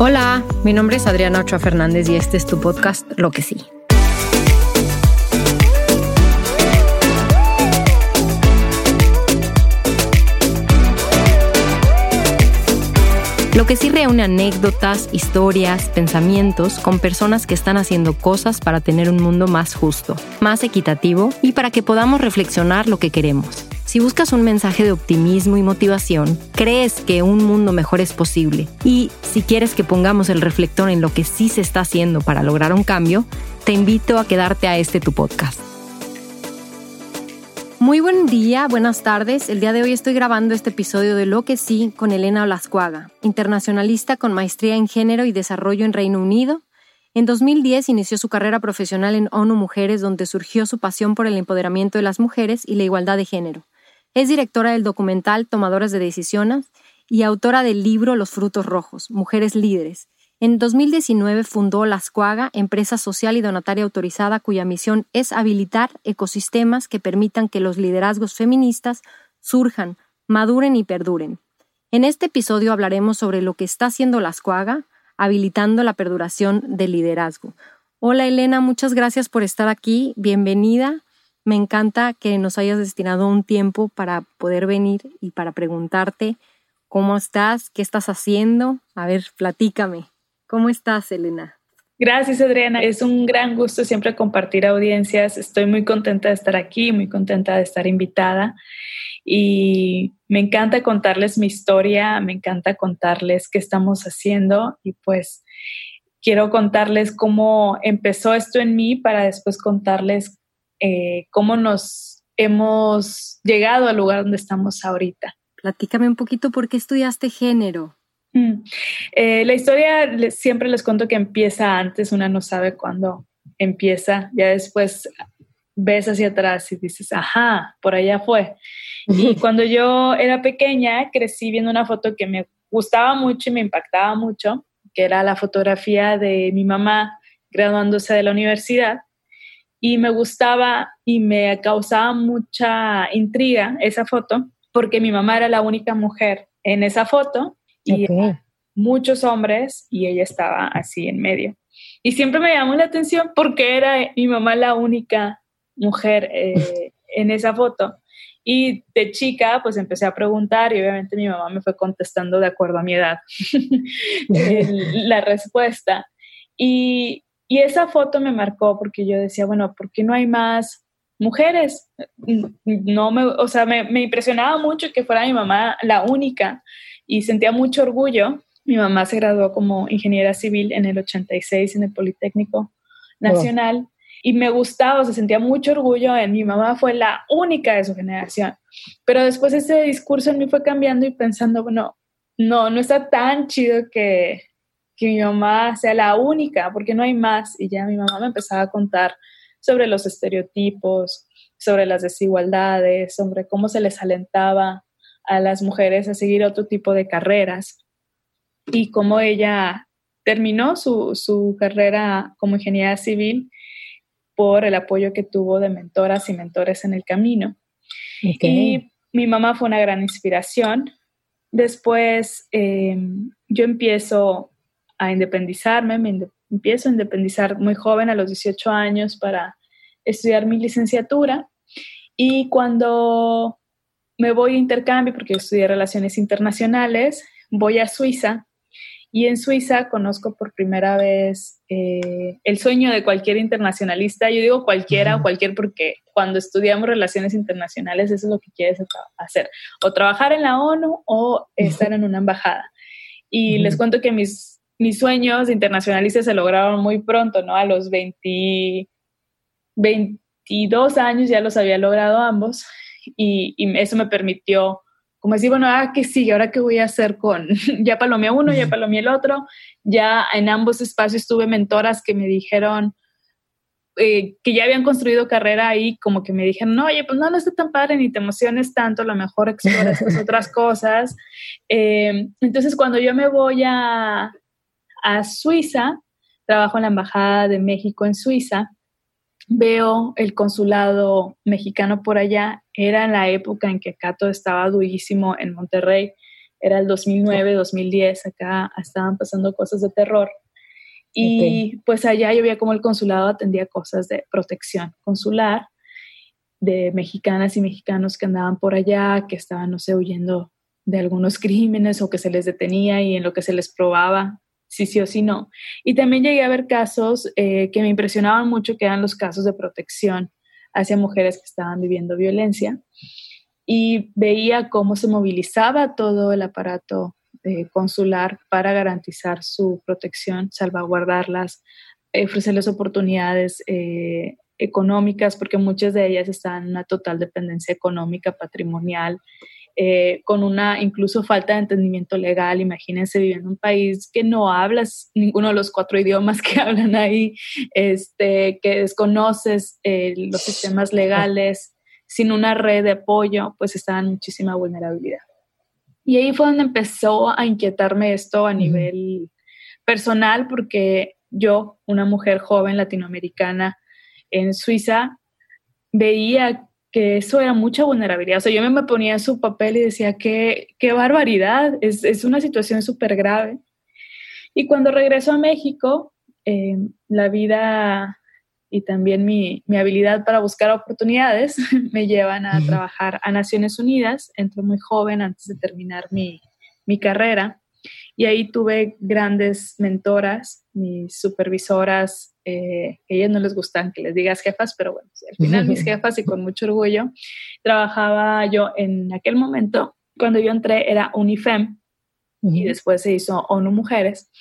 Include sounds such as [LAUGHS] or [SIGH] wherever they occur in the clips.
Hola, mi nombre es Adriana Ochoa Fernández y este es tu podcast Lo que sí. Lo que sí reúne anécdotas, historias, pensamientos con personas que están haciendo cosas para tener un mundo más justo, más equitativo y para que podamos reflexionar lo que queremos. Si buscas un mensaje de optimismo y motivación, crees que un mundo mejor es posible y si quieres que pongamos el reflector en lo que sí se está haciendo para lograr un cambio, te invito a quedarte a este tu podcast. Muy buen día, buenas tardes. El día de hoy estoy grabando este episodio de Lo que sí con Elena Olascuaga, internacionalista con maestría en género y desarrollo en Reino Unido. En 2010 inició su carrera profesional en ONU Mujeres, donde surgió su pasión por el empoderamiento de las mujeres y la igualdad de género. Es directora del documental Tomadoras de Decisiones y autora del libro Los Frutos Rojos, Mujeres Líderes. En 2019 fundó La empresa social y donataria autorizada cuya misión es habilitar ecosistemas que permitan que los liderazgos feministas surjan, maduren y perduren. En este episodio hablaremos sobre lo que está haciendo La habilitando la perduración del liderazgo. Hola Elena, muchas gracias por estar aquí. Bienvenida. Me encanta que nos hayas destinado un tiempo para poder venir y para preguntarte cómo estás, qué estás haciendo. A ver, platícame. ¿Cómo estás, Elena? Gracias, Adriana. Es un gran gusto siempre compartir audiencias. Estoy muy contenta de estar aquí, muy contenta de estar invitada. Y me encanta contarles mi historia, me encanta contarles qué estamos haciendo y pues quiero contarles cómo empezó esto en mí para después contarles eh, cómo nos hemos llegado al lugar donde estamos ahorita. Platícame un poquito por qué estudiaste género. Mm. Eh, la historia siempre les cuento que empieza antes, una no sabe cuándo empieza, ya después ves hacia atrás y dices, ajá, por allá fue. Y cuando yo era pequeña, crecí viendo una foto que me gustaba mucho y me impactaba mucho, que era la fotografía de mi mamá graduándose de la universidad y me gustaba y me causaba mucha intriga esa foto porque mi mamá era la única mujer en esa foto y muchos hombres y ella estaba así en medio. Y siempre me llamó la atención porque era mi mamá la única mujer eh, en esa foto. Y de chica, pues empecé a preguntar y obviamente mi mamá me fue contestando de acuerdo a mi edad [LAUGHS] la respuesta. Y, y esa foto me marcó porque yo decía, bueno, ¿por qué no hay más mujeres? No me, o sea, me, me impresionaba mucho que fuera mi mamá la única y sentía mucho orgullo. Mi mamá se graduó como ingeniera civil en el 86 en el Politécnico Nacional y me gustaba, o sea, sentía mucho orgullo en mi mamá fue la única de su generación. Pero después ese discurso en mí fue cambiando y pensando, bueno, no, no está tan chido que, que mi mamá sea la única, porque no hay más. Y ya mi mamá me empezaba a contar sobre los estereotipos, sobre las desigualdades, sobre cómo se les alentaba a las mujeres a seguir otro tipo de carreras y cómo ella terminó su, carrera como ingeniera civil por el apoyo que tuvo de mentoras y mentores en el camino. Y mi mamá fue una gran inspiración. Después em, yo empiezo a independizarme, me empiezo a independizar muy joven, a los 18 años, para estudiar mi licenciatura. Y cuando me voy a intercambio, porque estudié relaciones internacionales, voy a Suiza y en Suiza conozco por primera vez eh, el sueño de cualquier internacionalista. Yo digo cualquiera o cualquier porque cuando estudiamos relaciones internacionales eso es lo que quieres hacer, o trabajar en la ONU o estar en una embajada. Y les cuento que mis mis sueños internacionalistas se lograron muy pronto, ¿no? A los 20, 22 años ya los había logrado ambos y, eso me permitió, como decir, bueno, ¿ahora qué sigue? ¿Ahora qué voy a hacer con, [LAUGHS] ya palomé uno, ya palomé el otro? Ya en ambos espacios tuve mentoras que me dijeron, eh, que ya habían construido carrera ahí, como que me dijeron, no, oye, pues no, no está tan padre ni te emociones tanto, a lo mejor exploras otras cosas. [LAUGHS] Eh, entonces, cuando yo me voy a, a Suiza, trabajo en la Embajada de México en Suiza, veo el consulado mexicano por allá, era en la época en que todo estaba durísimo en Monterrey, era el 2009, 2010, acá estaban pasando cosas de terror. Y pues allá yo veía como el consulado atendía cosas de protección consular de mexicanas y mexicanos que andaban por allá, que estaban, no sé, huyendo de algunos [LAUGHS] crímenes o que se les detenía y en lo que se les probaba si sí o si no. Y también llegué a ver casos eh, que me impresionaban mucho, que eran los casos de protección hacia mujeres que estaban viviendo violencia. Y veía cómo se movilizaba todo el aparato eh, consular para garantizar su protección, salvaguardarlas, ofrecerles oportunidades eh, económicas, porque muchas de ellas están en una total dependencia económica, patrimonial, eh, con una incluso falta de entendimiento legal. Imagínense viviendo en un país que no hablas ninguno de los cuatro idiomas [LAUGHS] que hablan ahí, este, que desconoces eh, los sistemas legales, sin una red de apoyo, pues está en muchísima vulnerabilidad. Y ahí fue donde empezó a inquietarme esto a nivel personal, porque yo, una mujer joven latinoamericana en Suiza, veía que eso era mucha vulnerabilidad. O sea, yo me ponía en su papel y decía, qué, qué barbaridad, es, es una situación súper grave. Y cuando regreso a México, eh, la vida y también mi, mi, habilidad para buscar oportunidades [LAUGHS] me llevan a trabajar a Naciones Unidas. Entro muy joven antes de terminar mi, mi carrera y ahí tuve grandes mentoras, mis supervisoras eh, que a ellas no les gustan que les digas jefas, pero bueno, al final mis [LAUGHS] jefas y con mucho orgullo, trabajaba yo en aquel momento, cuando yo entré era UNIFEM y después se hizo ONU Mujeres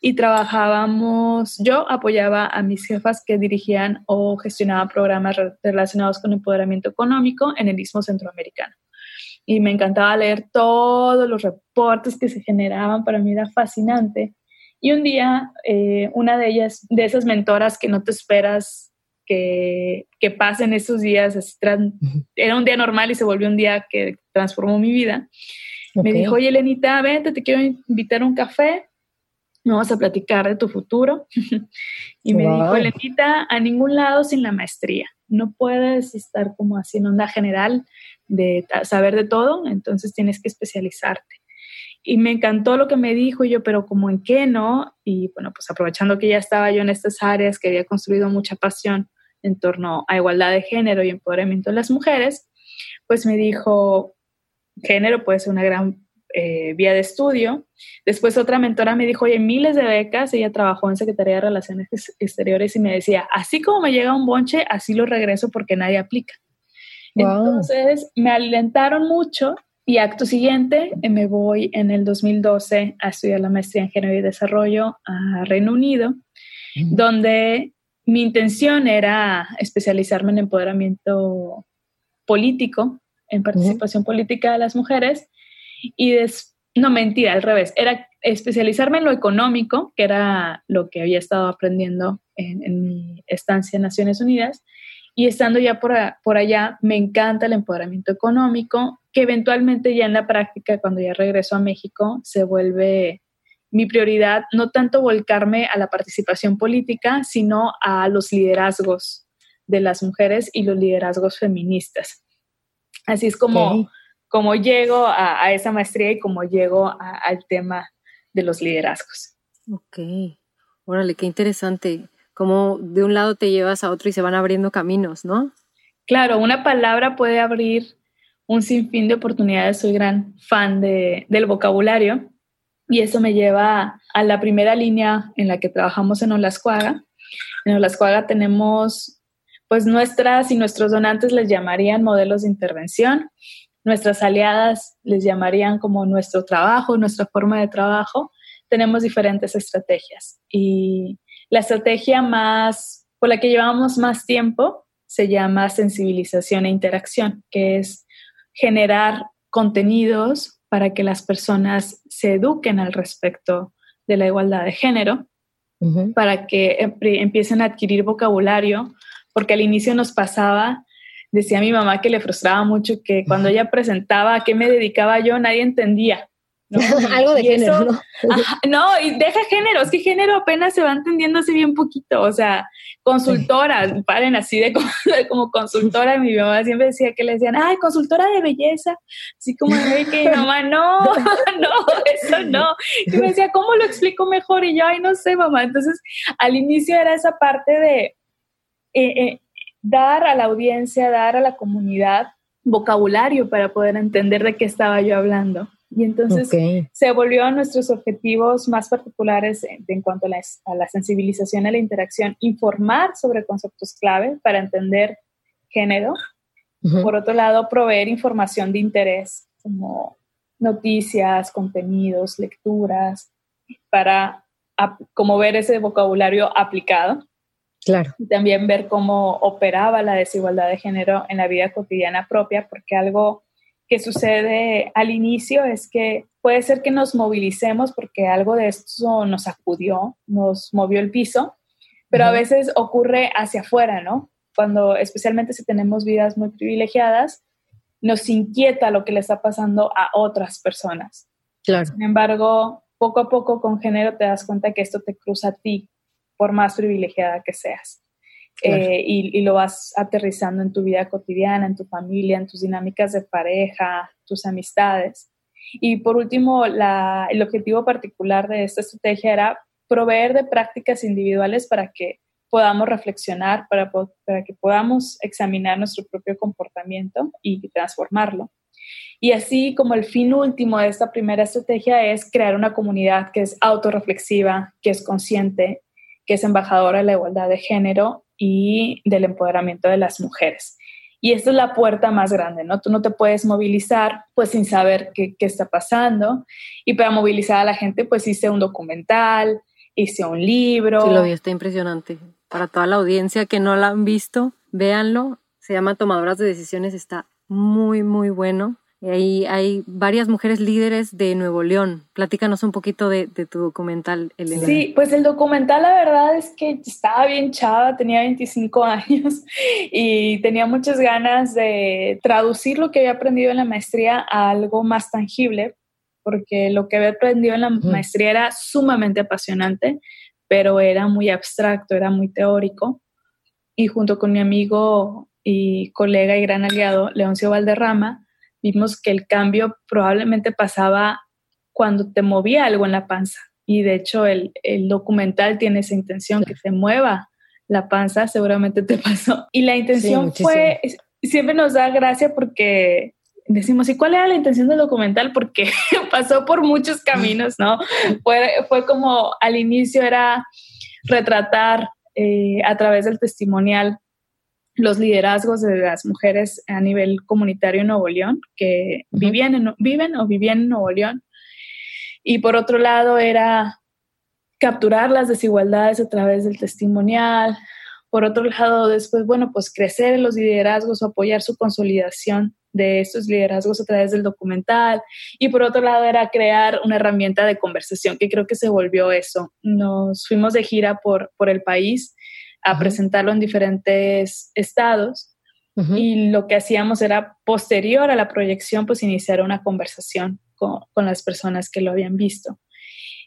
y trabajábamos, yo apoyaba a mis jefas que dirigían o gestionaban programas relacionados con empoderamiento económico en el Istmo Centroamericano y me encantaba leer todos los reportes que se generaban, para mí era fascinante. Y un día, eh, una de ellas, de esas mentoras que no te esperas que, que pasen esos días, era un día normal y se volvió un día que transformó mi vida, me dijo, oye, Elenita, vente, te quiero invitar a un café, vamos a platicar de tu futuro. [LAUGHS] y me dijo, Elenita, a ningún lado sin la maestría. No puedes estar como así en onda general de saber de todo, entonces tienes que especializarte y me encantó lo que me dijo yo, pero como en qué no, y bueno, pues aprovechando que ya estaba yo en estas áreas, que había construido mucha pasión en torno a igualdad de género y empoderamiento de las mujeres, pues me dijo, género puede ser una gran eh, vía de estudio. Después otra mentora me dijo, oye, miles de becas, ella trabajó en Secretaría de Relaciones Exteriores y me decía, así como me llega un bonche, así lo regreso porque nadie aplica. Entonces me alentaron mucho y acto siguiente, eh, me voy en el 2012 a estudiar la maestría en Género y Desarrollo a Reino Unido, donde mi intención era especializarme en empoderamiento político, en participación política de las mujeres, y no mentira, al revés, era especializarme en lo económico, que era lo que había estado aprendiendo en, en mi estancia en Naciones Unidas, y estando ya por, por allá, me encanta el empoderamiento económico, que eventualmente ya en la práctica, cuando ya regreso a México, se vuelve mi prioridad, no tanto volcarme a la participación política, sino a los liderazgos de las mujeres y los liderazgos feministas. Así es como, como llego a, esa maestría y como llego al tema de los liderazgos. Ok, órale, qué interesante cómo de un lado te llevas a otro y se van abriendo caminos, ¿no? Claro, una palabra puede abrir un sinfín de oportunidades. Soy gran fan del vocabulario y eso me lleva a la primera línea en la que trabajamos en Olascuaga. En Olascuaga tenemos, pues nuestras y nuestros donantes les llamarían modelos de intervención. Nuestras aliadas les llamarían como nuestro trabajo, nuestra forma de trabajo. Tenemos diferentes estrategias y la estrategia más, por la que llevamos más tiempo se llama sensibilización e interacción, que es generar contenidos para que las personas se eduquen al respecto de la igualdad de género, para que empiecen a adquirir vocabulario, porque al inicio nos pasaba, decía mi mamá que le frustraba mucho que cuando ella presentaba a qué me dedicaba yo, nadie entendía. [LAUGHS] Algo de género, ¿no? no, y deja género, es que género apenas se va entendiendo así bien poquito, o sea, consultoras, paren así de como, consultora, mi mamá siempre decía que le decían, ay, consultora de belleza, así como de que mamá, no, [LAUGHS] [LAUGHS] no, eso no, y me decía, ¿cómo lo explico mejor? Y yo, ay, no sé, mamá, entonces al inicio era esa parte de eh, eh, dar a la audiencia, dar a la comunidad vocabulario para poder entender de qué estaba yo hablando. Y entonces se volvió a nuestros objetivos más particulares en, cuanto a la, sensibilización a la interacción, informar sobre conceptos clave para entender género. Por otro lado, proveer información de interés como noticias, contenidos, lecturas, para como ver ese vocabulario aplicado. Claro. Y también ver cómo operaba la desigualdad de género en la vida cotidiana propia, porque algo que sucede al inicio es que puede ser que nos movilicemos porque algo de esto nos sacudió, nos movió el piso, pero a veces ocurre hacia afuera, ¿no? Cuando especialmente si tenemos vidas muy privilegiadas, nos inquieta lo que le está pasando a otras personas. Claro. Sin embargo, poco a poco con género te das cuenta que esto te cruza a ti, por más privilegiada que seas. Eh, y, lo vas aterrizando en tu vida cotidiana, en tu familia, en tus dinámicas de pareja, tus amistades. Y por último, el objetivo particular de esta estrategia era proveer de prácticas individuales para que podamos reflexionar, para, para que podamos examinar nuestro propio comportamiento y transformarlo. Y así como el fin último de esta primera estrategia es crear una comunidad que es autorreflexiva, que es consciente, que es embajadora de la igualdad de género y del empoderamiento de las mujeres. Y esta es la puerta más grande, ¿no? Tú no te puedes movilizar pues sin saber qué, qué está pasando. Y para movilizar a la gente pues hice un documental, hice un libro. Sí, lo vi, está impresionante. Para toda la audiencia que no la han visto, véanlo. Se llama Tomadoras de Decisiones, está muy, muy bueno. Ahí hay varias mujeres líderes de Nuevo León. Platícanos un poquito de, tu documental, Elena. Sí, pues el documental la verdad es que estaba bien chava, tenía 25 [LAUGHS] años y tenía muchas ganas de traducir lo que había aprendido en la maestría a algo más tangible, porque lo que había aprendido en la maestría era sumamente apasionante, pero era muy abstracto, era muy teórico. Y junto con mi amigo y colega y gran aliado, Leoncio Valderrama, vimos que el cambio probablemente pasaba cuando te movía algo en la panza. Y de hecho el, documental tiene esa intención, que te mueva la panza, seguramente te [LAUGHS] pasó. Y la intención fue, siempre nos da gracia porque decimos, ¿y cuál era la intención del documental? Porque [LAUGHS] pasó por muchos caminos, ¿no? [LAUGHS] Fue, fue como al inicio era retratar eh, a través del testimonial los liderazgos de las mujeres a nivel comunitario en Nuevo León, que vivían viven o vivían en Nuevo León. Y por otro lado era capturar las desigualdades a través del testimonial. Por otro lado, después, bueno, pues crecer en los liderazgos o apoyar su consolidación de estos liderazgos a través del documental. Y por otro lado era crear una herramienta de conversación, que creo que se volvió eso. Nos fuimos de gira por, por el país a presentarlo en diferentes estados. Y lo que hacíamos era, posterior a la proyección, pues iniciar una conversación con, con, las personas que lo habían visto.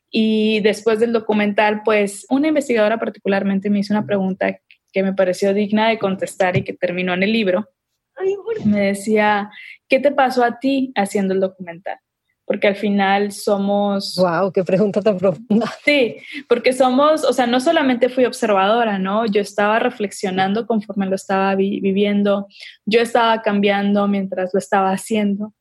Y después del documental, pues una investigadora particularmente me hizo una pregunta que me pareció digna de contestar y que terminó en el libro. Me decía, ¿qué te pasó a ti haciendo el documental? Porque al final somos... ¡Wow! ¡Qué pregunta tan profunda! Sí, porque somos, o sea, no solamente fui observadora, ¿no? Yo estaba reflexionando conforme lo estaba viviendo, yo estaba cambiando mientras lo estaba haciendo.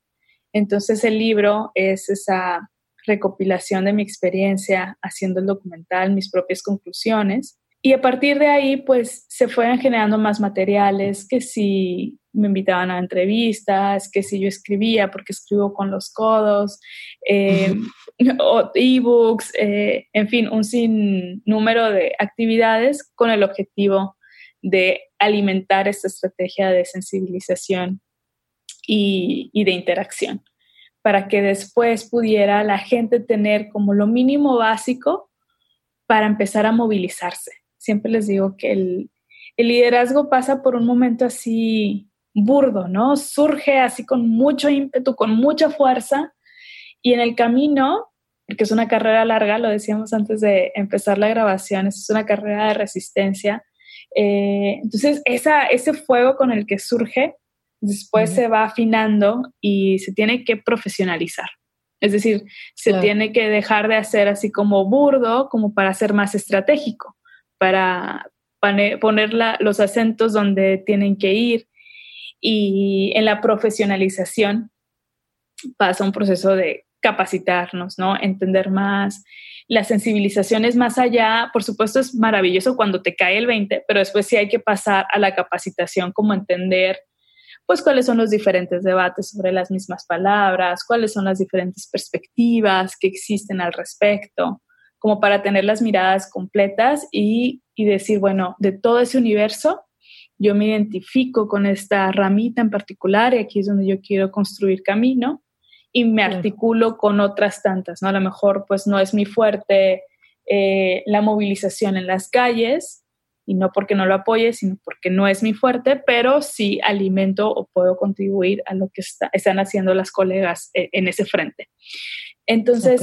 Entonces el libro es esa recopilación de mi experiencia haciendo el documental, mis propias conclusiones. Y a partir de ahí, pues se fueron generando más materiales, que si me invitaban a entrevistas, que si yo escribía, porque escribo con los codos, eh, ebooks, eh, en fin, un sinnúmero de actividades con el objetivo de alimentar esta estrategia de sensibilización y, y de interacción, para que después pudiera la gente tener como lo mínimo básico para empezar a movilizarse. Siempre les digo que el, el liderazgo pasa por un momento así burdo, ¿no? Surge así con mucho ímpetu, con mucha fuerza Y en el camino, porque es una carrera larga, lo decíamos antes de empezar la grabación, es una carrera de resistencia. Eh, entonces, esa, ese fuego con el que surge, después se va afinando y se tiene que profesionalizar. Es decir, se tiene que dejar de hacer así como burdo, como para ser más estratégico, para poner los acentos donde tienen que ir. Y en la profesionalización pasa un proceso de capacitarnos, ¿no? Entender más. La sensibilización es más allá, por supuesto es maravilloso cuando te cae el 20, pero después sí hay que pasar a la capacitación, como entender pues cuáles son los diferentes debates sobre las mismas palabras, cuáles son las diferentes perspectivas que existen al respecto, como para tener las miradas completas y, decir, bueno, de todo ese universo, yo me identifico con esta ramita en particular y aquí es donde yo quiero construir camino y me articulo con otras tantas, ¿no? A lo mejor pues no es mi fuerte eh, la movilización en las calles, y no porque no lo apoye, sino porque no es mi fuerte, pero sí alimento o puedo contribuir a lo que están haciendo las colegas eh, en ese frente. Entonces,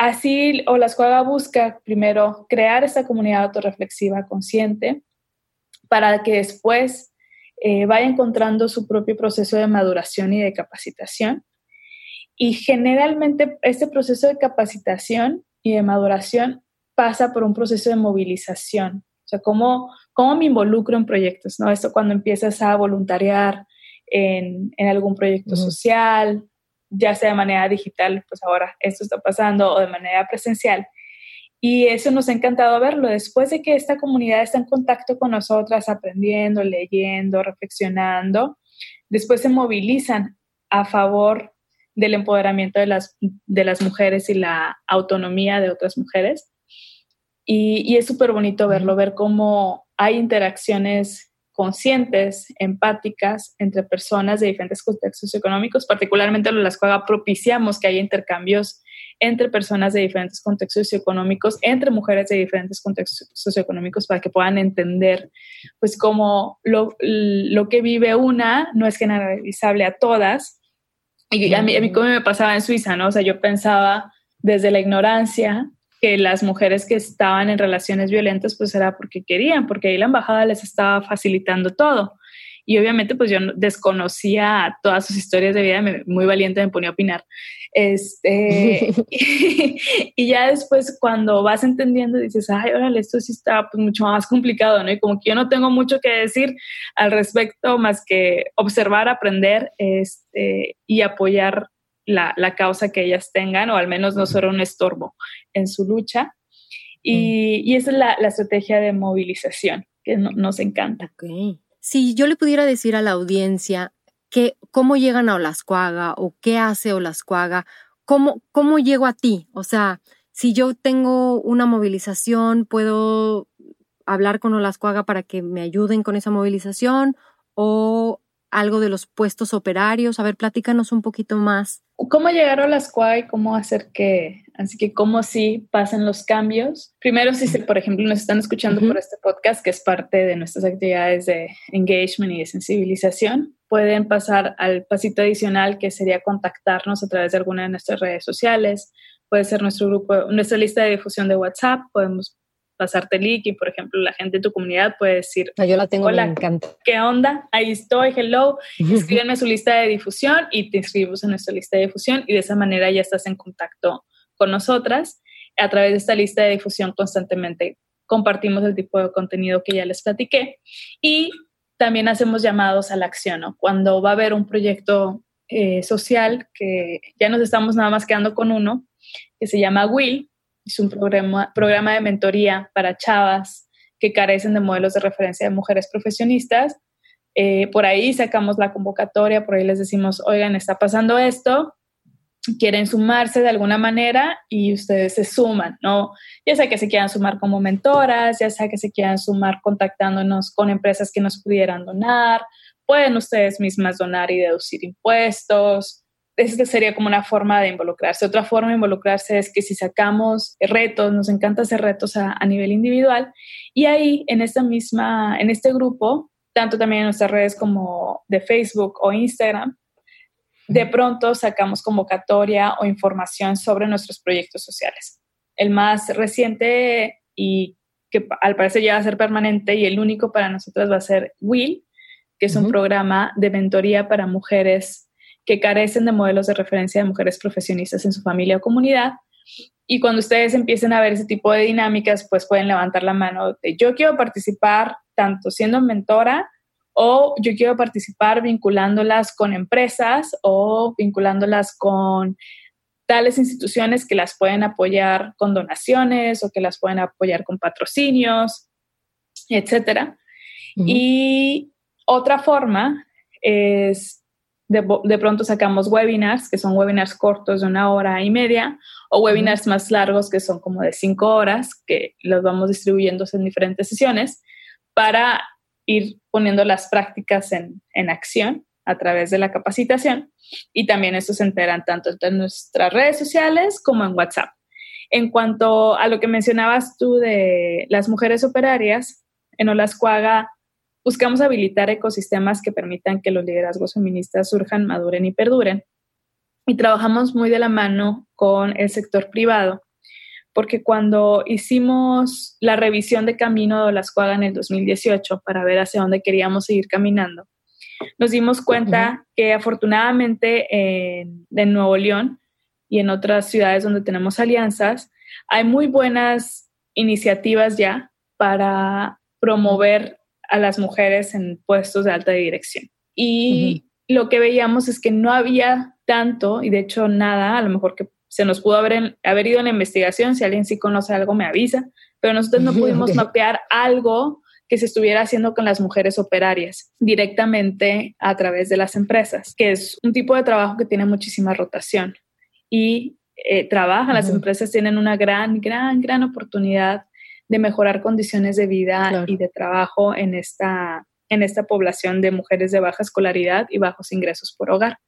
así Olascuaga busca primero crear esta comunidad autorreflexiva consciente para que después eh, vaya encontrando su propio proceso de maduración y de capacitación. Y generalmente este proceso de capacitación y de maduración pasa por un proceso de movilización o sea, ¿cómo, cómo me involucro en proyectos? ¿no? Esto cuando empiezas a voluntariar en, en algún proyecto social, ya sea de manera digital, pues ahora esto está pasando, o de manera presencial. Y eso nos ha encantado verlo. Después de que esta comunidad está en contacto con nosotras, aprendiendo, leyendo, reflexionando, después se movilizan a favor del empoderamiento de las, de las mujeres y la autonomía de otras mujeres. Y, es súper bonito verlo, ver cómo hay interacciones conscientes, empáticas entre personas de diferentes contextos económicos, particularmente en la escuela propiciamos que haya intercambios entre personas de diferentes contextos socioeconómicos, entre mujeres de diferentes contextos socioeconómicos, para que puedan entender, pues, cómo lo, lo que vive una no es generalizable a todas. Y a mí, a mí como me pasaba en Suiza, ¿no? O sea, yo pensaba desde la ignorancia que las mujeres que estaban en relaciones violentas pues era porque querían, porque ahí la embajada les estaba facilitando todo. Y obviamente pues yo desconocía todas sus historias de vida, muy valiente me ponía a opinar. Este, [LAUGHS] [LAUGHS] y, ya después cuando vas entendiendo dices, ay, órale, esto sí está pues, mucho más complicado, ¿no? Y como que yo no tengo mucho que decir al respecto más que observar, aprender este, y apoyar la, la, causa que ellas tengan o al menos no ser un estorbo en su lucha. Y, mm. y esa es la, la, estrategia de movilización que nos encanta. Si yo le pudiera decir a la audiencia que cómo llegan a Olascuaga o qué hace Olascuaga, cómo, cómo llego a ti, o sea, si yo tengo una movilización, puedo hablar con Olascuaga para que me ayuden con esa movilización o algo de los puestos operarios. A ver, platícanos un poquito más. ¿Cómo llegaron las y cómo hacer que, así que cómo sí pasen los cambios? Primero, si por ejemplo nos están escuchando por este podcast, que es parte de nuestras actividades de engagement y de sensibilización, pueden pasar al pasito adicional que sería contactarnos a través de alguna de nuestras redes sociales. Puede ser nuestro grupo, nuestra lista de difusión de WhatsApp. Podemos pasarte el link y, por ejemplo, la gente de tu comunidad puede decir, yo la tengo, Hola, me encanta. ¿Qué onda? Ahí estoy, hello. [LAUGHS] Escríbeme su lista de difusión y te inscribimos en nuestra lista de difusión y de esa manera ya estás en contacto con nosotras. A través de esta lista de difusión constantemente compartimos el tipo de contenido que ya les platiqué y también hacemos llamados a la acción, ¿no? Cuando va a haber un proyecto eh, social que ya nos estamos nada más quedando con uno, que se llama Will, es un programa, programa de mentoría para chavas que carecen de modelos de referencia de mujeres profesionistas. Eh, por ahí sacamos la convocatoria, por ahí les decimos, oigan, está pasando esto, quieren sumarse de alguna manera y ustedes se suman, ¿no? Ya sea que se quieran sumar como mentoras, ya sea que se quieran sumar contactándonos con empresas que nos pudieran donar, pueden ustedes mismas donar y deducir impuestos, esta sería como una forma de involucrarse. Otra forma de involucrarse es que si sacamos retos, nos encanta hacer retos a, nivel individual, y ahí en esta misma, en este grupo, tanto también en nuestras redes como de Facebook o Instagram, de pronto sacamos convocatoria o información sobre nuestros proyectos sociales. El más reciente y que al parecer ya va a ser permanente y el único para nosotras va a ser Will, que es un programa de mentoría para mujeres que carecen de modelos de referencia de mujeres profesionistas en su familia o comunidad. Y cuando ustedes empiecen a ver ese tipo de dinámicas, pues pueden levantar la mano de yo quiero participar tanto siendo mentora o yo quiero participar vinculándolas con empresas o vinculándolas con tales instituciones que las pueden apoyar con donaciones o que las pueden apoyar con patrocinios, etcétera. Y otra forma es de, de, pronto sacamos webinars, que son webinars cortos de una hora y media, o webinars más largos, que son como de cinco horas, que los vamos distribuyendo en diferentes sesiones, para ir poniendo las prácticas en, en acción a través de la capacitación y también eso se enteran tanto en nuestras redes sociales como en WhatsApp. En cuanto a lo que mencionabas tú de las mujeres operarias, en Olascuaga buscamos habilitar ecosistemas que permitan que los liderazgos feministas surjan, maduren y perduren. Y trabajamos muy de la mano con el sector privado, porque cuando hicimos la revisión de camino de Olascuaga en el 2018 para ver hacia dónde queríamos seguir caminando, nos dimos cuenta que afortunadamente en, Nuevo León y en otras ciudades donde tenemos alianzas, hay muy buenas iniciativas ya para promover a las mujeres en puestos de alta dirección. Y lo que veíamos es que no había tanto, y de hecho nada, a lo mejor que se nos pudo haber, haber ido en la investigación, si alguien sí conoce algo me avisa, pero nosotros no pudimos mapear algo que se estuviera haciendo con las mujeres operarias directamente a través de las empresas, que es un tipo de trabajo que tiene muchísima rotación. Y eh, trabajan, las empresas tienen una gran, gran, gran oportunidad de mejorar condiciones de vida y de trabajo en esta, en esta población de mujeres de baja escolaridad y bajos ingresos por hogar.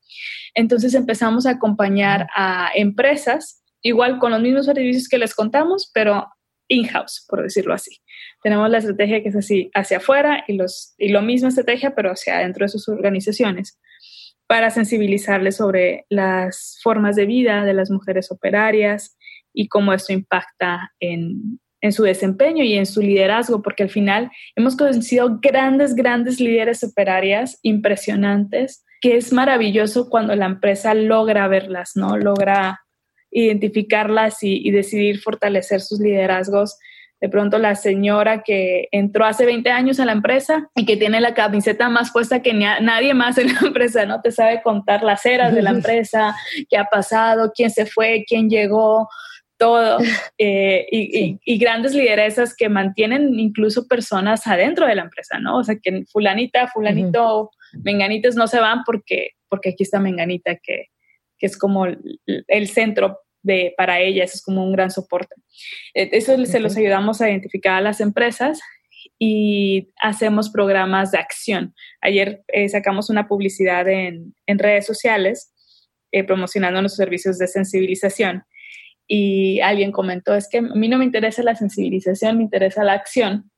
Entonces empezamos a acompañar a empresas, igual con los mismos servicios que les contamos, pero in-house, por decirlo así. Tenemos la estrategia que es así, hacia afuera y, los, y lo mismo estrategia, pero hacia adentro de sus organizaciones, para sensibilizarles sobre las formas de vida de las mujeres operarias y cómo esto impacta en, en su desempeño y en su liderazgo, porque al final hemos conocido grandes, grandes líderes operarias impresionantes, que es maravilloso cuando la empresa logra verlas, ¿no? Logra identificarlas y, decidir fortalecer sus liderazgos. De pronto la señora que entró hace 20 años a la empresa y que tiene la camiseta más puesta que nadie más en la [LAUGHS] empresa, ¿no? Te sabe contar las eras de la [LAUGHS] empresa, qué ha pasado, quién se fue, quién llegó, todo. [LAUGHS] Eh, y, y, grandes lideresas que mantienen incluso personas adentro de la empresa, ¿no? O sea, que fulanita, fulanito, menganitos no se van porque, porque aquí está menganita que, que es como el centro de, para ellas, es como un gran soporte. Eh, eso se los ayudamos a identificar a las empresas y hacemos programas de acción. Ayer eh, sacamos una publicidad en, en redes sociales eh, promocionando nuestros servicios de sensibilización y alguien comentó, es que a mí no me interesa la sensibilización, me interesa la acción.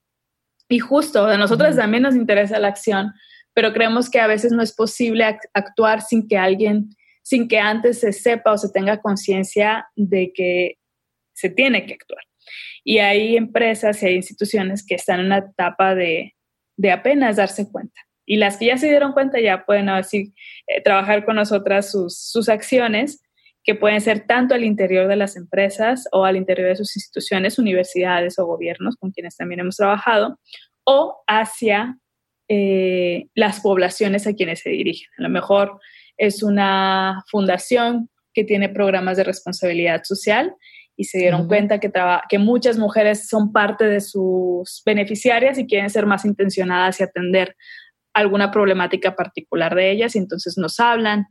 Y justo, a nosotros también nos interesa la acción, pero creemos que a veces no es posible actuar sin que alguien sin que antes se sepa o se tenga conciencia de que se tiene que actuar. Y hay empresas y hay instituciones que están en una etapa de, apenas darse cuenta. Y las que ya se dieron cuenta ya pueden así eh, trabajar con nosotras sus, sus acciones, que pueden ser tanto al interior de las empresas o al interior de sus instituciones, universidades o gobiernos con quienes también hemos trabajado, o hacia eh, las poblaciones a quienes se dirigen. A lo mejor es una fundación que tiene programas de responsabilidad social y se dieron cuenta que, que muchas mujeres son parte de sus beneficiarias y quieren ser más intencionadas y atender alguna problemática particular de ellas y entonces nos hablan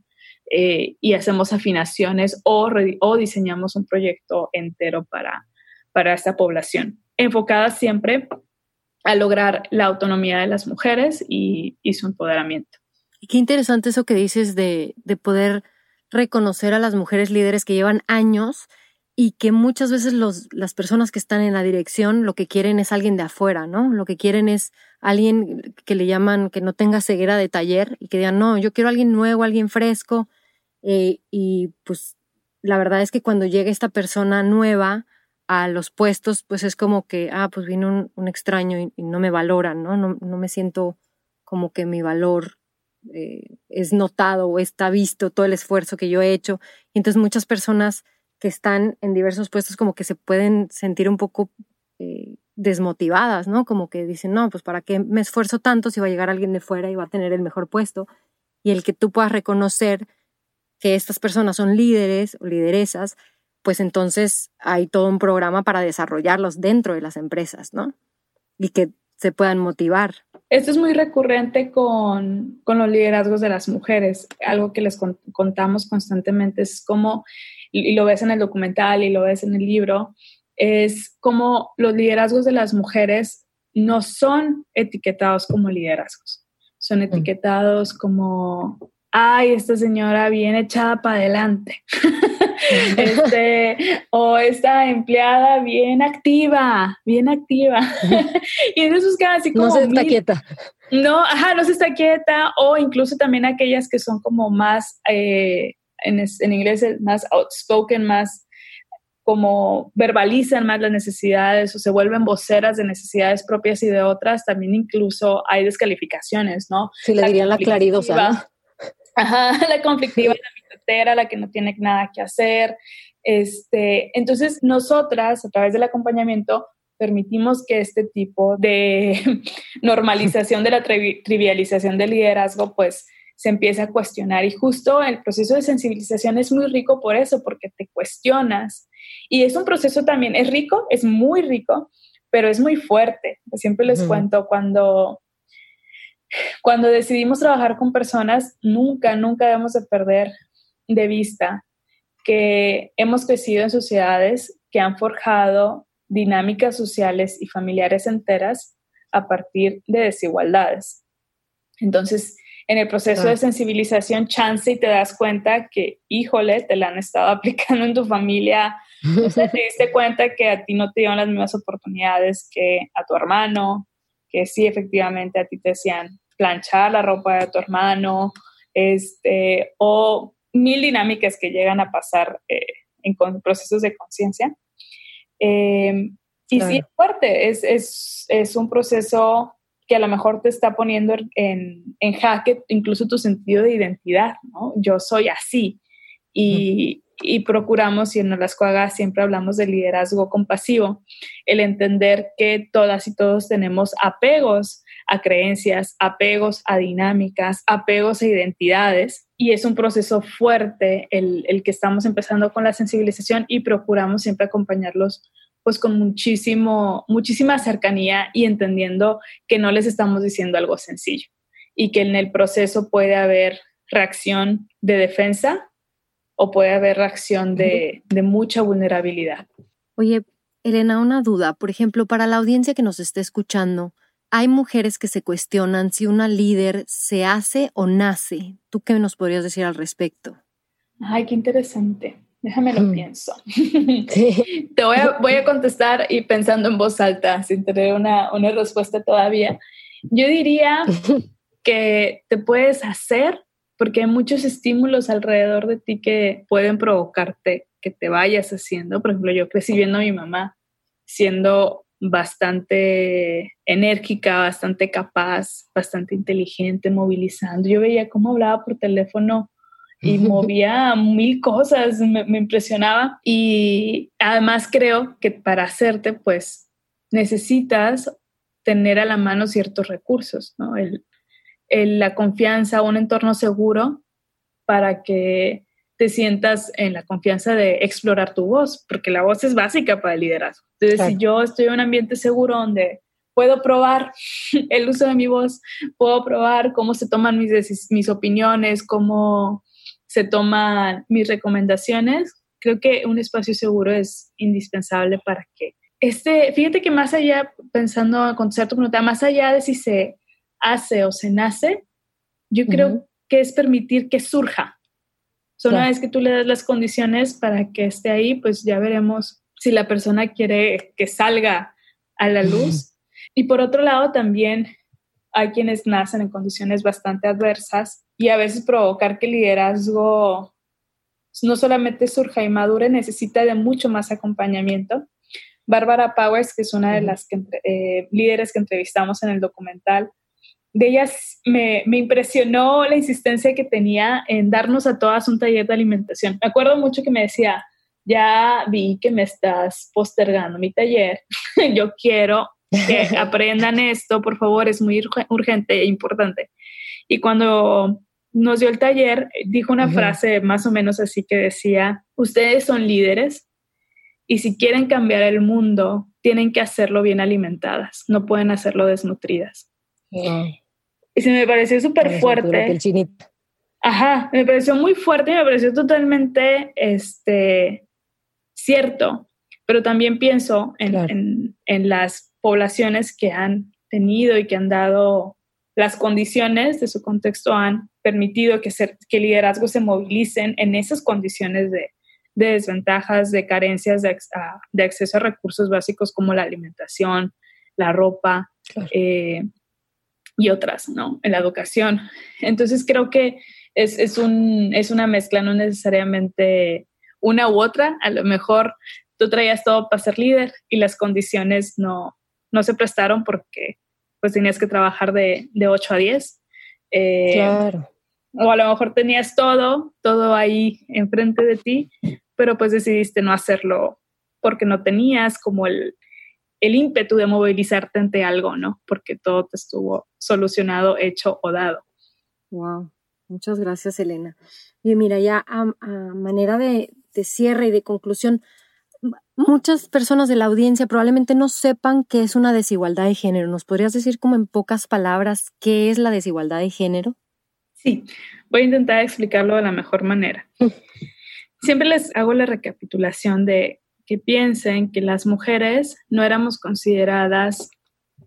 eh, y hacemos afinaciones o, o diseñamos un proyecto entero para, para esta población, enfocada siempre a lograr la autonomía de las mujeres y su empoderamiento. Qué interesante eso que dices de, de poder reconocer a las mujeres líderes que llevan años y que muchas veces las personas que están en la dirección lo que quieren es alguien de afuera, ¿no? Lo que quieren es alguien que le llaman que no tenga ceguera de taller y que digan, no, yo quiero alguien nuevo, alguien fresco. Eh, y pues la verdad es que cuando llega esta persona nueva a los puestos, pues es como que, ah, pues vino un, extraño y, no me valoran, ¿no? ¿no? ¿no? me siento como que mi valor eh, es notado o está visto todo el esfuerzo que yo he hecho. Y entonces muchas personas que están en diversos puestos como que se pueden sentir un poco eh, desmotivadas, ¿no? Como que dicen, no, pues para qué me esfuerzo tanto si va a llegar alguien de fuera y va a tener el mejor puesto. Y el que tú puedas reconocer que estas personas son líderes o lideresas, pues entonces hay todo un programa para desarrollarlos dentro de las empresas, ¿no? Y que se puedan motivar. Esto es muy recurrente con, los liderazgos de las mujeres. Algo que les contamos constantemente es como, y lo ves en el documental y lo ves en el libro, es como los liderazgos de las mujeres no son etiquetados como liderazgos, son mm. etiquetados como, ay, esta señora bien echada para adelante. [LAUGHS] este, o esta empleada bien activa, bien activa. [LAUGHS] y entonces queda así como... No se está quieta. No, ajá, no se está quieta, o incluso también aquellas que son como más, eh, en, en inglés, más outspoken, más como verbalizan más las necesidades o se vuelven voceras de necesidades propias y de otras, también incluso hay descalificaciones, ¿no? Sí, le dirían la claridosa. Ajá, [LAUGHS] la conflictiva, la mitotera, la que no tiene nada que hacer. Este, entonces, nosotras, a través del acompañamiento, permitimos que este tipo de [LAUGHS] normalización de la trivialización del liderazgo, pues, se empiece a cuestionar. Y justo el proceso de sensibilización es muy rico por eso, porque te cuestionas. Y es un proceso también, es rico, es muy rico, pero es muy fuerte. Siempre les cuento cuando cuando decidimos trabajar con personas, nunca, nunca debemos de perder de vista que hemos crecido en sociedades que han forjado dinámicas sociales y familiares enteras a partir de desigualdades. Entonces, en el proceso de sensibilización, chance y te das cuenta que, híjole, te la han estado [LAUGHS] aplicando en tu familia. O sea, te diste cuenta que a ti no te dieron las mismas oportunidades que a tu hermano, que sí, efectivamente, a ti te decían, planchar la ropa de tu hermano, este, o mil dinámicas que llegan a pasar eh, en procesos de conciencia. Em, y sí, es fuerte, es, es, es, un proceso que a lo mejor te está poniendo en, en jaque incluso tu sentido de identidad, ¿no? Yo soy así. Y, y procuramos, y en las cuagas siempre hablamos de liderazgo compasivo, el entender que todas y todos tenemos apegos a creencias, apegos a dinámicas, apegos a identidades. Y es un proceso fuerte el, el que estamos empezando con la sensibilización y procuramos siempre acompañarlos pues con muchísimo, muchísima cercanía y entendiendo que no les estamos diciendo algo sencillo y que en el proceso puede haber reacción de defensa o puede haber reacción de, de mucha vulnerabilidad. Oye, Elena, una duda. Por ejemplo, para la audiencia que nos esté escuchando, hay mujeres que se cuestionan si una líder se hace o nace. ¿Tú qué nos podrías decir al respecto? Ay, qué interesante. Déjame lo mm. pienso. [LAUGHS] [LAUGHS] Te voy a, voy a, contestar y pensando en voz alta, sin tener una, una respuesta todavía. Yo diría [LAUGHS] que te puedes hacer porque hay muchos estímulos alrededor de ti que pueden provocarte que te vayas haciendo. Por ejemplo, yo crecí viendo a mi mamá siendo bastante enérgica, bastante capaz, bastante inteligente, movilizando. Yo veía cómo hablaba por teléfono y movía mil cosas, me, impresionaba. Y además creo que para hacerte, pues necesitas tener a la mano ciertos recursos, ¿no? El, la confianza, un entorno seguro para que te sientas en la confianza de explorar tu voz, porque la voz es básica para el liderazgo. Entonces, si yo estoy en un ambiente seguro donde puedo probar [LAUGHS] el uso de mi voz, puedo probar cómo se toman mis, mis opiniones, cómo se toman mis recomendaciones, creo que un espacio seguro es indispensable para que este, fíjate que más allá, pensando a contestar tu pregunta, más allá de si se hace o se nace, yo creo que es permitir que surja, una vez que tú le das las condiciones para que esté ahí, pues ya veremos si la persona quiere que salga a la luz. Y por otro lado, también hay quienes nacen en condiciones bastante adversas y a veces provocar que el liderazgo no solamente surja y madure, necesita de mucho más acompañamiento. Bárbara Powers, que es una de las eh, líderes que entrevistamos en el documental, de ellas me, me, impresionó la insistencia que tenía en darnos a todas un taller de alimentación. Me acuerdo mucho que me decía, ya vi que me estás postergando mi taller, [LAUGHS] yo quiero que [LAUGHS] aprendan esto, por favor, es muy urgente e importante. Y cuando nos dio el taller, dijo una frase más o menos así que decía, ustedes son líderes y si quieren cambiar el mundo, tienen que hacerlo bien alimentadas, no pueden hacerlo desnutridas. Y se me pareció súper fuerte. Ajá, me pareció muy fuerte y me pareció totalmente este, cierto, pero también pienso en, en, las poblaciones que han tenido y que han dado las condiciones de su contexto han permitido que, ser, que liderazgos se movilicen en esas condiciones de, de desventajas, de carencias de, de, acceso a recursos básicos como la alimentación, la ropa, eh, y otras, ¿no? En la educación. Entonces creo que es, es, un, es una mezcla, no necesariamente una u otra. A lo mejor tú traías todo para ser líder y las condiciones no, no se prestaron porque pues tenías que trabajar de, de 8 a 10. Eh, claro. O a lo mejor tenías todo, todo ahí enfrente de ti, pero pues decidiste no hacerlo porque no tenías como el, el ímpetu de movilizarte ante algo, ¿no? Porque todo te estuvo solucionado, hecho o dado. Wow, muchas gracias, Elena. Y mira, ya a, manera de, cierre y de conclusión, muchas personas de la audiencia probablemente no sepan qué es una desigualdad de género. ¿Nos podrías decir como en pocas palabras qué es la desigualdad de género? Sí, voy a intentar explicarlo de la mejor manera. Siempre les hago la recapitulación de que piensen que las mujeres no éramos consideradas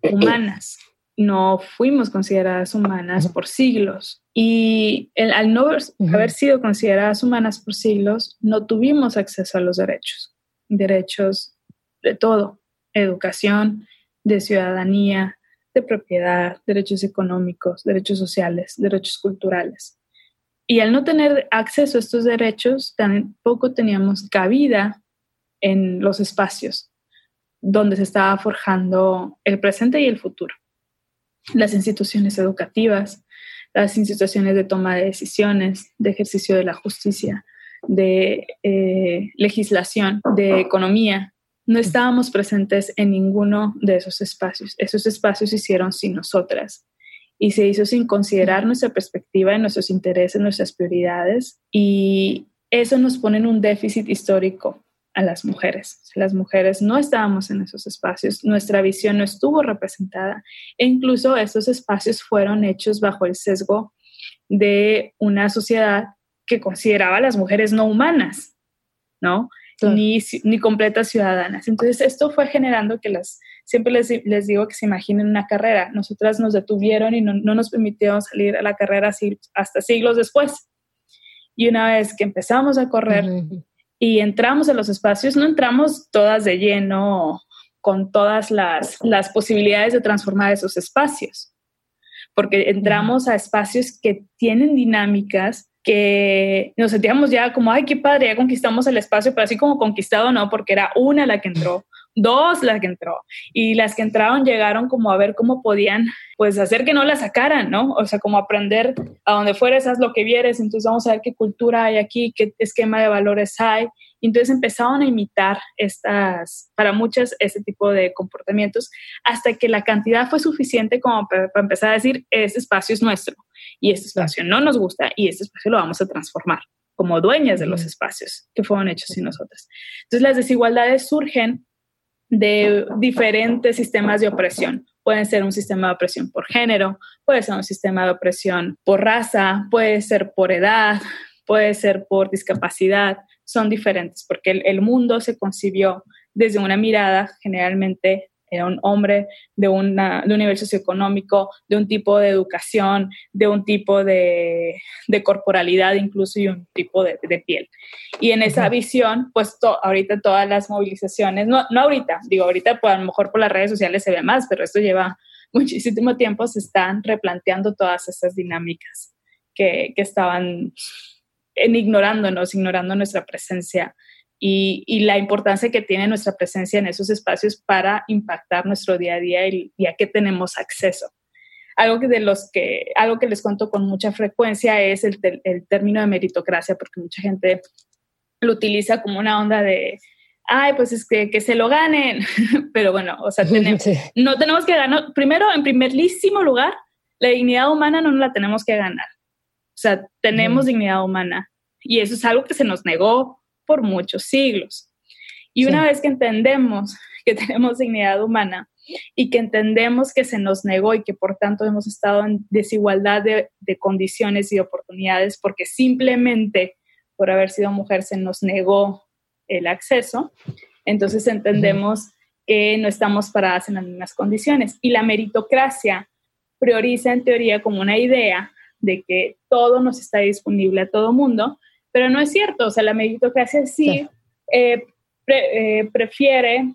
humanas, no fuimos consideradas humanas por siglos. Y al no haber sido consideradas humanas por siglos, no tuvimos acceso a los derechos, derechos de todo, educación, de ciudadanía, de propiedad, derechos económicos, derechos sociales, derechos culturales. Y al no tener acceso a estos derechos, tampoco teníamos cabida en los espacios donde se estaba forjando el presente y el futuro. Las instituciones educativas, las instituciones de toma de decisiones, de ejercicio de la justicia, de eh, legislación, de economía, no estábamos presentes en ninguno de esos espacios. Esos espacios se hicieron sin nosotras y se hizo sin considerar nuestra perspectiva, nuestros intereses, nuestras prioridades y eso nos pone en un déficit histórico a las mujeres. Las mujeres no estábamos en esos espacios, nuestra visión no estuvo representada e incluso esos espacios fueron hechos bajo el sesgo de una sociedad que consideraba a las mujeres no humanas, ¿no? Ni, ni completas ciudadanas. Entonces, esto fue generando que las, siempre les, les digo que se imaginen una carrera. Nosotras nos detuvieron y no, no nos permitieron salir a la carrera hasta siglos después. Y una vez que empezamos a correr, y entramos en los espacios, no entramos todas de lleno con todas las, las posibilidades de transformar esos espacios, porque entramos a espacios que tienen dinámicas que nos sentíamos ya como, ay, qué padre, ya conquistamos el espacio, pero así como conquistado no, porque era una la que entró, dos las que entró, y las que entraron llegaron como a ver cómo podían, pues, hacer que no la sacaran, ¿no? O sea, como aprender a donde fueres, haz lo que vieres, entonces vamos a ver qué cultura hay aquí, qué esquema de valores hay, entonces empezaron a imitar estas, para muchas, este tipo de comportamientos, hasta que la cantidad fue suficiente como para, empezar a decir, este espacio es nuestro y este espacio no nos gusta y este espacio lo vamos a transformar como dueñas de los espacios que fueron hechos sin nosotras. Entonces las desigualdades surgen de diferentes sistemas de opresión. Pueden ser un sistema de opresión por género, puede ser un sistema de opresión por raza, puede ser por edad, puede ser por discapacidad, son diferentes porque el, mundo se concibió desde una mirada generalmente era un hombre de, una, de un nivel socioeconómico, de un tipo de educación, de un tipo de, de corporalidad incluso y un tipo de, de piel. Y en esa visión, pues ahorita todas las movilizaciones, no, no ahorita, digo ahorita pues a lo mejor por las redes sociales se ve más, pero esto lleva muchísimo tiempo, se están replanteando todas estas dinámicas que, que estaban en ignorándonos, ignorando nuestra presencia y, y, la importancia que tiene nuestra presencia en esos espacios para impactar nuestro día a día y, y a qué tenemos acceso. Algo que, de los que, algo que les cuento con mucha frecuencia es el, el término de meritocracia, porque mucha gente lo utiliza como una onda de, ay, pues es que, que se lo ganen. [LAUGHS] Pero bueno, o sea, [LAUGHS] tenemos, no tenemos que ganar. Primero, en primerísimo lugar, la dignidad humana no la tenemos que ganar. O sea, tenemos dignidad humana. Y eso es algo que se nos negó por muchos siglos. Y una vez que entendemos que tenemos dignidad humana, y que entendemos que se nos negó y que por tanto hemos estado en desigualdad de, condiciones y oportunidades porque simplemente por haber sido mujer se nos negó el acceso, entonces entendemos que no estamos paradas en las mismas condiciones. Y la meritocracia prioriza en teoría como una idea de que todo nos está disponible a todo mundo, pero no es cierto. O sea, la meritocracia sí, eh, eh, prefiere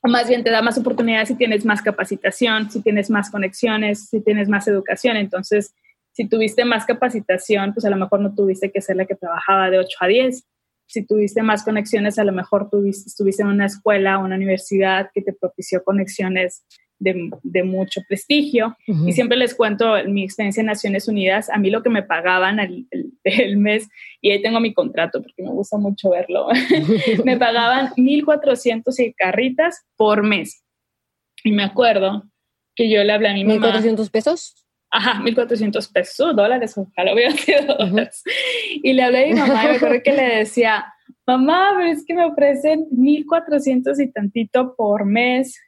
o más bien te da más oportunidades si tienes más capacitación, si tienes más conexiones, si tienes más educación. Entonces, si tuviste más capacitación, pues a lo mejor no tuviste que ser la que trabajaba de 8 a 10. Si tuviste más conexiones, a lo mejor tuviste, estuviste en una escuela o una universidad que te propició conexiones de, mucho prestigio. Y siempre les cuento mi experiencia en Naciones Unidas. A mí lo que me pagaban el, el, mes, y ahí tengo mi contrato porque me gusta mucho verlo, [LAUGHS] me pagaban 1.400 carritas por mes. Y me acuerdo que yo le hablé a mi mamá. ¿1.400 pesos? Ajá, 1.400 pesos, dólares, ojalá hubiera sido dólares. Y le hablé a mi mamá y me acuerdo que le decía, mamá, pero es que me ofrecen 1.400 y tantito por mes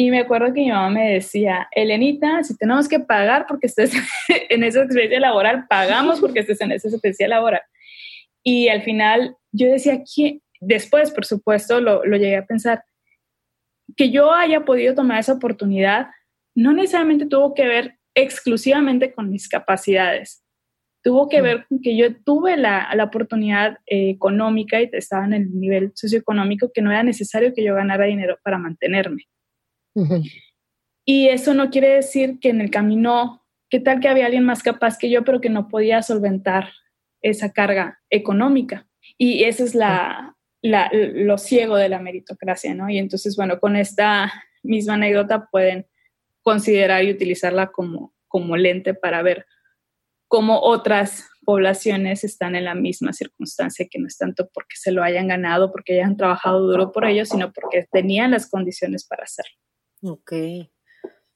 y me acuerdo que mi mamá me decía, Elenita, si tenemos que pagar porque estés [LAUGHS] en esa experiencia laboral, pagamos porque estés en esa experiencia laboral. Y al final yo decía, que después, por supuesto, lo, lo llegué a pensar, que yo haya podido tomar esa oportunidad no necesariamente tuvo que ver exclusivamente con mis capacidades. Tuvo que mm. ver con que yo tuve la, la oportunidad eh, económica y estaba en el nivel socioeconómico que no era necesario que yo ganara dinero para mantenerme. Y eso no quiere decir que en el camino, ¿qué tal que había alguien más capaz que yo, pero que no podía solventar esa carga económica? Y eso es la, lo ciego de la meritocracia, ¿no? Y entonces, bueno, con esta misma anécdota pueden considerar y utilizarla como, como lente para ver cómo otras poblaciones están en la misma circunstancia, que no es tanto porque se lo hayan ganado, porque hayan trabajado duro por ello, sino porque tenían las condiciones para hacerlo. Ok.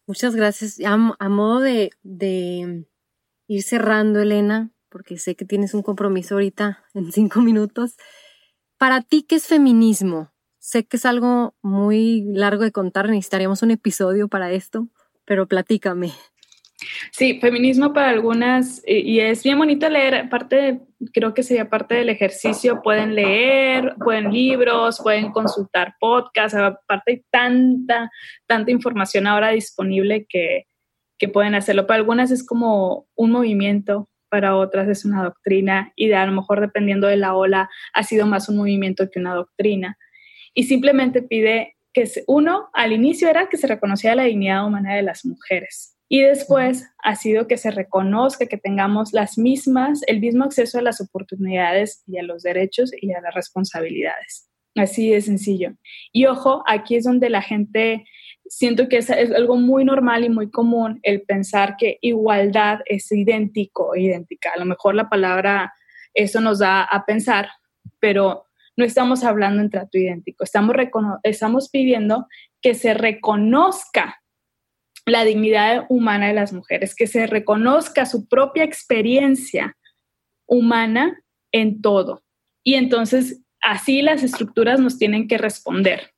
Muchas gracias. A, modo de, de, ir cerrando, Elena, porque sé que tienes un compromiso ahorita [LAUGHS] en cinco minutos. Para ti, ¿qué es feminismo? Sé que es algo muy largo de contar, necesitaríamos un episodio para esto, pero platícame. Sí, feminismo para algunas, y es bien bonito leer, aparte, creo que sería parte del ejercicio, pueden leer, pueden libros, pueden consultar podcasts, aparte hay tanta, tanta información ahora disponible que, que pueden hacerlo. Para algunas es como un movimiento, para otras es una doctrina, y de a lo mejor dependiendo de la ola ha sido más un movimiento que una doctrina. Y simplemente pide que uno, al inicio era que se reconociera la dignidad humana de las mujeres y después ha sido que se reconozca que tengamos las mismas, el mismo acceso a las oportunidades y a los derechos y a las responsabilidades. Así de sencillo. Y ojo, aquí es donde la gente, siento que es, algo muy normal y muy común el pensar que igualdad es idéntico, idéntica. A lo mejor la palabra, eso nos da a pensar, pero no estamos hablando en trato idéntico. Estamos, estamos pidiendo que se reconozca la dignidad humana de las mujeres, que se reconozca su propia experiencia humana en todo. Y entonces así las estructuras nos tienen que responder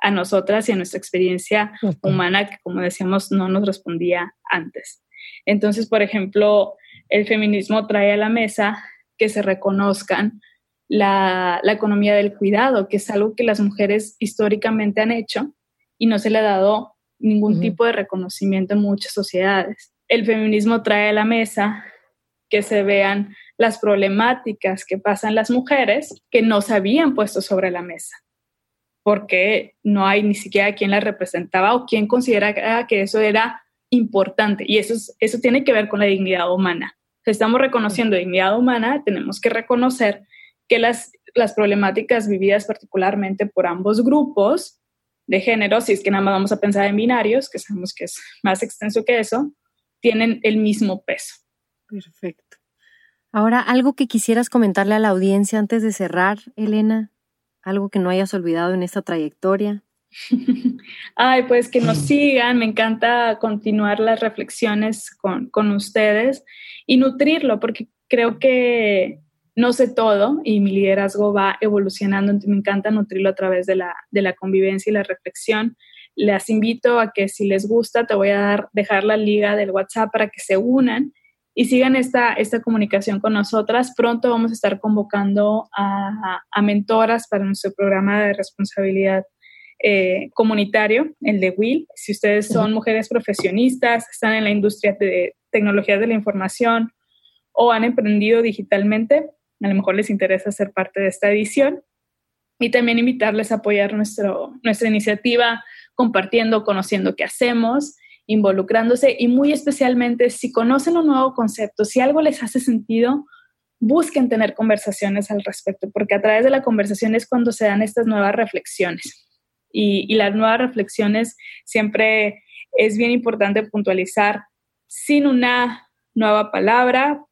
a nosotras y a nuestra experiencia humana que, como decíamos, no nos respondía antes. Entonces, por ejemplo, el feminismo trae a la mesa que se reconozcan la, la economía del cuidado, que es algo que las mujeres históricamente han hecho y no se le ha dado ningún tipo de reconocimiento en muchas sociedades. El feminismo trae a la mesa que se vean las problemáticas que pasan las mujeres que no se habían puesto sobre la mesa, porque no hay ni siquiera quien las representaba o quien considera que eso era importante. Y eso, eso tiene que ver con la dignidad humana. estamos reconociendo dignidad humana, tenemos que reconocer que las, las problemáticas vividas particularmente por ambos grupos de género, si es que nada más vamos a pensar en binarios, que sabemos que es más extenso que eso, tienen el mismo peso. Perfecto. Ahora, algo que quisieras comentarle a la audiencia antes de cerrar, Elena, algo que no hayas olvidado en esta trayectoria. [LAUGHS] Ay, pues que nos sigan, me encanta continuar las reflexiones con, con ustedes y nutrirlo, porque creo que no sé todo y mi liderazgo va evolucionando, entonces me encanta nutrirlo a través de la, de la convivencia y la reflexión. Les invito a que si les gusta, te voy a dar, dejar la liga del WhatsApp para que se unan y sigan esta, esta comunicación con nosotras. Pronto vamos a estar convocando a, a mentoras para nuestro programa de responsabilidad eh, comunitario, el de Will. Si ustedes son mujeres profesionistas, están en la industria de tecnologías de la información o han emprendido digitalmente, a lo mejor les interesa ser parte de esta edición. Y también invitarles a apoyar nuestro, nuestra iniciativa compartiendo, conociendo qué hacemos, involucrándose y muy especialmente si conocen un nuevo concepto, si algo les hace sentido, busquen tener conversaciones al respecto, porque a través de la conversación es cuando se dan estas nuevas reflexiones y, las nuevas reflexiones siempre es bien importante puntualizar sin una nueva palabra,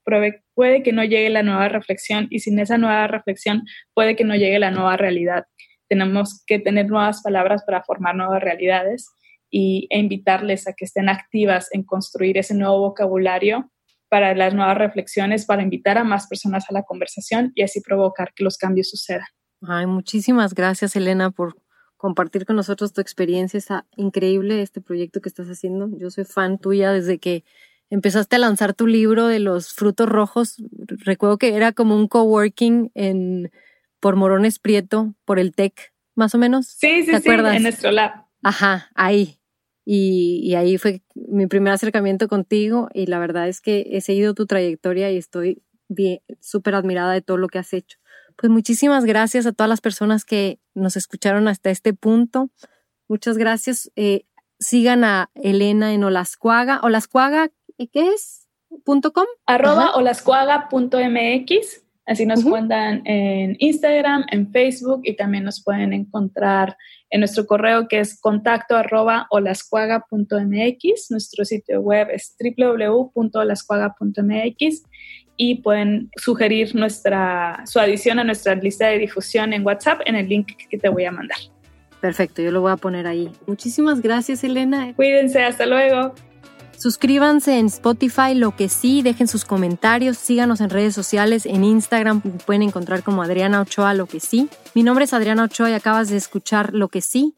puede que no llegue la nueva reflexión y sin esa nueva reflexión puede que no llegue la nueva realidad. Tenemos que tener nuevas palabras para formar nuevas realidades y, e invitarles a que estén activas en construir ese nuevo vocabulario para las nuevas reflexiones, para invitar a más personas a la conversación y así provocar que los cambios sucedan. Ay, muchísimas gracias, Elena, por compartir con nosotros tu experiencia. Está increíble este proyecto que estás haciendo. Yo soy fan tuya desde que empezaste a lanzar tu libro de los frutos rojos. Recuerdo que era como un coworking en por Morones Prieto, por el TEC, más o menos. Sí, sí, sí, en nuestro lab. Ajá, ahí. Y, y, ahí fue mi primer acercamiento contigo y la verdad es que he seguido tu trayectoria y estoy súper admirada de todo lo que has hecho. Pues muchísimas gracias a todas las personas que nos escucharon hasta este punto. Muchas gracias. Eh, sigan a Elena en Olascuaga. Olascuaga, ¿qué es? ¿Punto .com? Arroba olascuaga.mx. Así nos cuentan en Instagram, en Facebook y también nos pueden encontrar en nuestro correo que es contacto arroba olascuaga.mx. Nuestro sitio web es www.olascuaga.mx y pueden sugerir nuestra, su adición a nuestra lista de difusión en WhatsApp en el link que te voy a mandar. Perfecto, yo lo voy a poner ahí. Muchísimas gracias, Elena. Cuídense, hasta luego. Suscríbanse en Spotify, lo que sí, dejen sus comentarios, síganos en redes sociales, en Instagram pueden encontrar como Adriana Ochoa, lo que sí. Mi nombre es Adriana Ochoa y acabas de escuchar lo que sí,